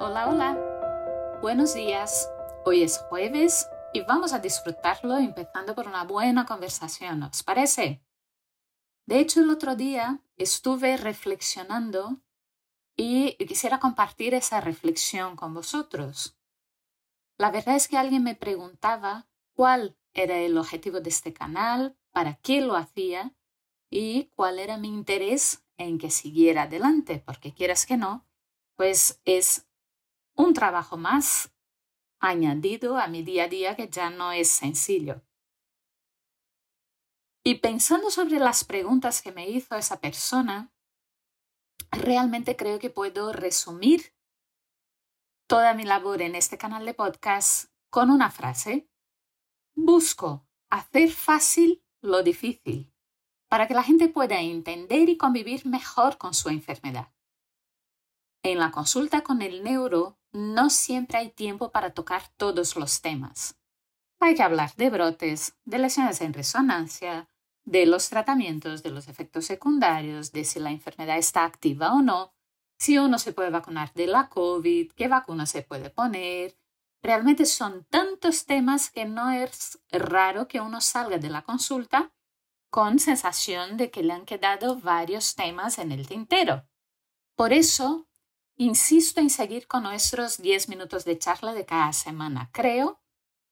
Hola, hola. Buenos días. Hoy es jueves y vamos a disfrutarlo empezando por una buena conversación, ¿os parece? De hecho, el otro día estuve reflexionando y quisiera compartir esa reflexión con vosotros. La verdad es que alguien me preguntaba cuál era el objetivo de este canal, para qué lo hacía y cuál era mi interés en que siguiera adelante, porque quieras que no, pues es un trabajo más añadido a mi día a día que ya no es sencillo. Y pensando sobre las preguntas que me hizo esa persona, realmente creo que puedo resumir toda mi labor en este canal de podcast con una frase. Busco hacer fácil lo difícil para que la gente pueda entender y convivir mejor con su enfermedad. En la consulta con el neuro no siempre hay tiempo para tocar todos los temas. Hay que hablar de brotes, de lesiones en resonancia, de los tratamientos, de los efectos secundarios, de si la enfermedad está activa o no, si uno se puede vacunar de la COVID, qué vacuna se puede poner. Realmente son tantos temas que no es raro que uno salga de la consulta con sensación de que le han quedado varios temas en el tintero. Por eso, insisto en seguir con nuestros 10 minutos de charla de cada semana. Creo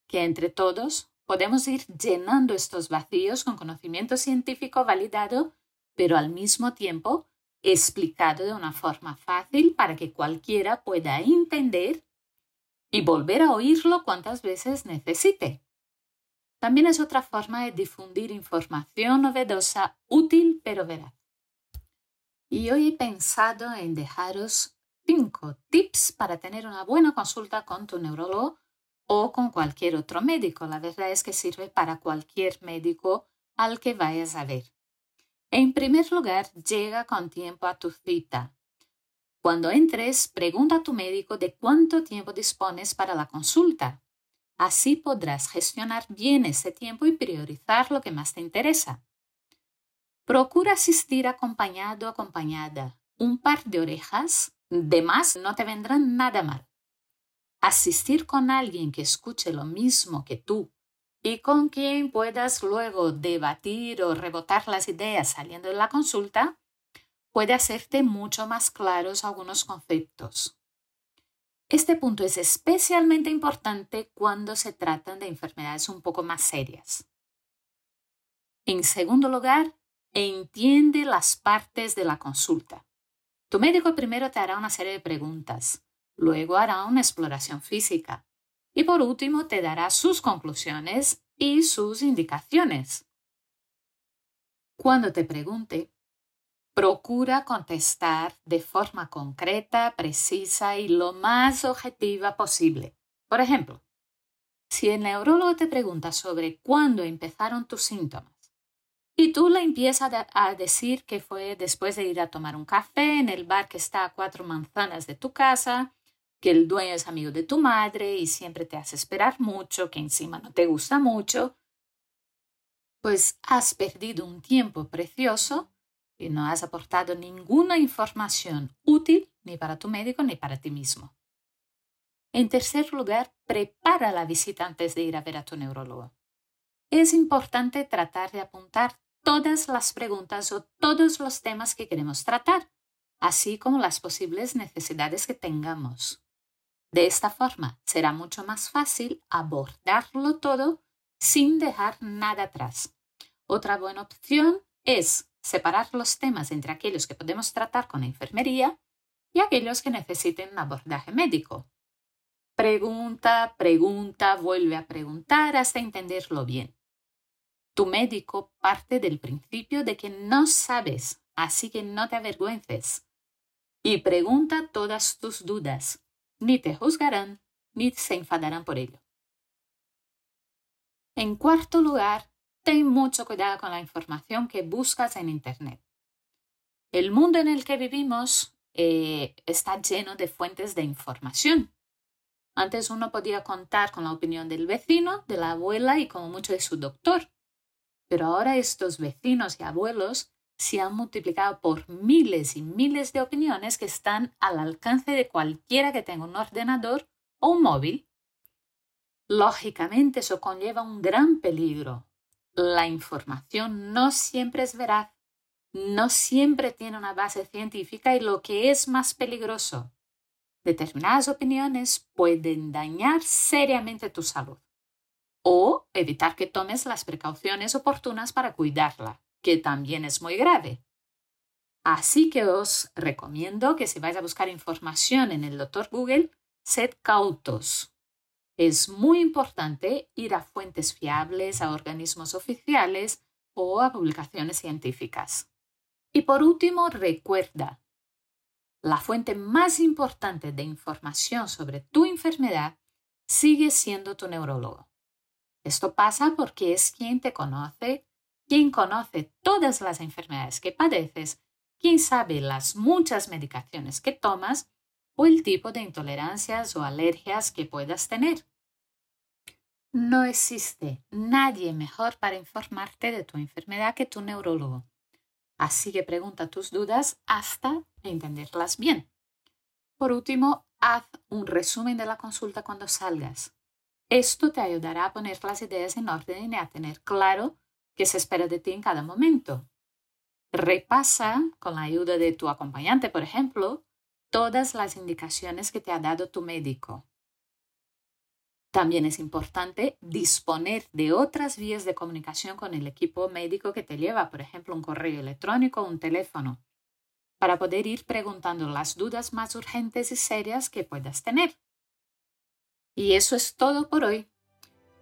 que entre todos podemos ir llenando estos vacíos con conocimiento científico validado, pero al mismo tiempo explicado de una forma fácil para que cualquiera pueda entender y volver a oírlo cuantas veces necesite. También es otra forma de difundir información novedosa, útil pero veraz. Y hoy he pensado en dejaros cinco tips para tener una buena consulta con tu neurólogo o con cualquier otro médico. La verdad es que sirve para cualquier médico al que vayas a ver. En primer lugar, llega con tiempo a tu cita. Cuando entres, pregunta a tu médico de cuánto tiempo dispones para la consulta. Así podrás gestionar bien ese tiempo y priorizar lo que más te interesa. Procura asistir acompañado o acompañada. Un par de orejas de más no te vendrán nada mal. Asistir con alguien que escuche lo mismo que tú y con quien puedas luego debatir o rebotar las ideas saliendo de la consulta puede hacerte mucho más claros algunos conceptos. Este punto es especialmente importante cuando se tratan de enfermedades un poco más serias. En segundo lugar, entiende las partes de la consulta. Tu médico primero te hará una serie de preguntas, luego hará una exploración física y por último te dará sus conclusiones y sus indicaciones. Cuando te pregunte, Procura contestar de forma concreta, precisa y lo más objetiva posible. Por ejemplo, si el neurólogo te pregunta sobre cuándo empezaron tus síntomas y tú le empiezas a decir que fue después de ir a tomar un café en el bar que está a cuatro manzanas de tu casa, que el dueño es amigo de tu madre y siempre te hace esperar mucho, que encima no te gusta mucho, pues has perdido un tiempo precioso y no has aportado ninguna información útil ni para tu médico ni para ti mismo. En tercer lugar, prepara la visita antes de ir a ver a tu neurólogo. Es importante tratar de apuntar todas las preguntas o todos los temas que queremos tratar, así como las posibles necesidades que tengamos. De esta forma será mucho más fácil abordarlo todo sin dejar nada atrás. Otra buena opción es separar los temas entre aquellos que podemos tratar con la enfermería y aquellos que necesiten abordaje médico. Pregunta, pregunta, vuelve a preguntar hasta entenderlo bien. Tu médico parte del principio de que no sabes, así que no te avergüences. Y pregunta todas tus dudas. Ni te juzgarán, ni se enfadarán por ello. En cuarto lugar, ten mucho cuidado con la información que buscas en Internet. El mundo en el que vivimos eh, está lleno de fuentes de información. Antes uno podía contar con la opinión del vecino, de la abuela y como mucho de su doctor. Pero ahora estos vecinos y abuelos se han multiplicado por miles y miles de opiniones que están al alcance de cualquiera que tenga un ordenador o un móvil. Lógicamente eso conlleva un gran peligro. La información no siempre es veraz, no siempre tiene una base científica y lo que es más peligroso, determinadas opiniones pueden dañar seriamente tu salud o evitar que tomes las precauciones oportunas para cuidarla que también es muy grave. Así que os recomiendo que si vais a buscar información en el doctor Google, sed cautos. Es muy importante ir a fuentes fiables, a organismos oficiales o a publicaciones científicas. Y por último, recuerda, la fuente más importante de información sobre tu enfermedad sigue siendo tu neurólogo. Esto pasa porque es quien te conoce quien conoce todas las enfermedades que padeces, quien sabe las muchas medicaciones que tomas o el tipo de intolerancias o alergias que puedas tener. No existe nadie mejor para informarte de tu enfermedad que tu neurólogo. Así que pregunta tus dudas hasta entenderlas bien. Por último, haz un resumen de la consulta cuando salgas. Esto te ayudará a poner las ideas en orden y a tener claro que se espera de ti en cada momento. Repasa, con la ayuda de tu acompañante, por ejemplo, todas las indicaciones que te ha dado tu médico. También es importante disponer de otras vías de comunicación con el equipo médico que te lleva, por ejemplo, un correo electrónico o un teléfono, para poder ir preguntando las dudas más urgentes y serias que puedas tener. Y eso es todo por hoy.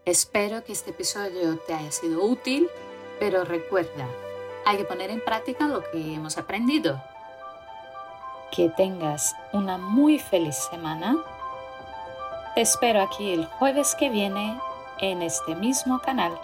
Espero que este episodio te haya sido útil, pero recuerda, hay que poner en práctica lo que hemos aprendido. Que tengas una muy feliz semana. Te espero aquí el jueves que viene en este mismo canal.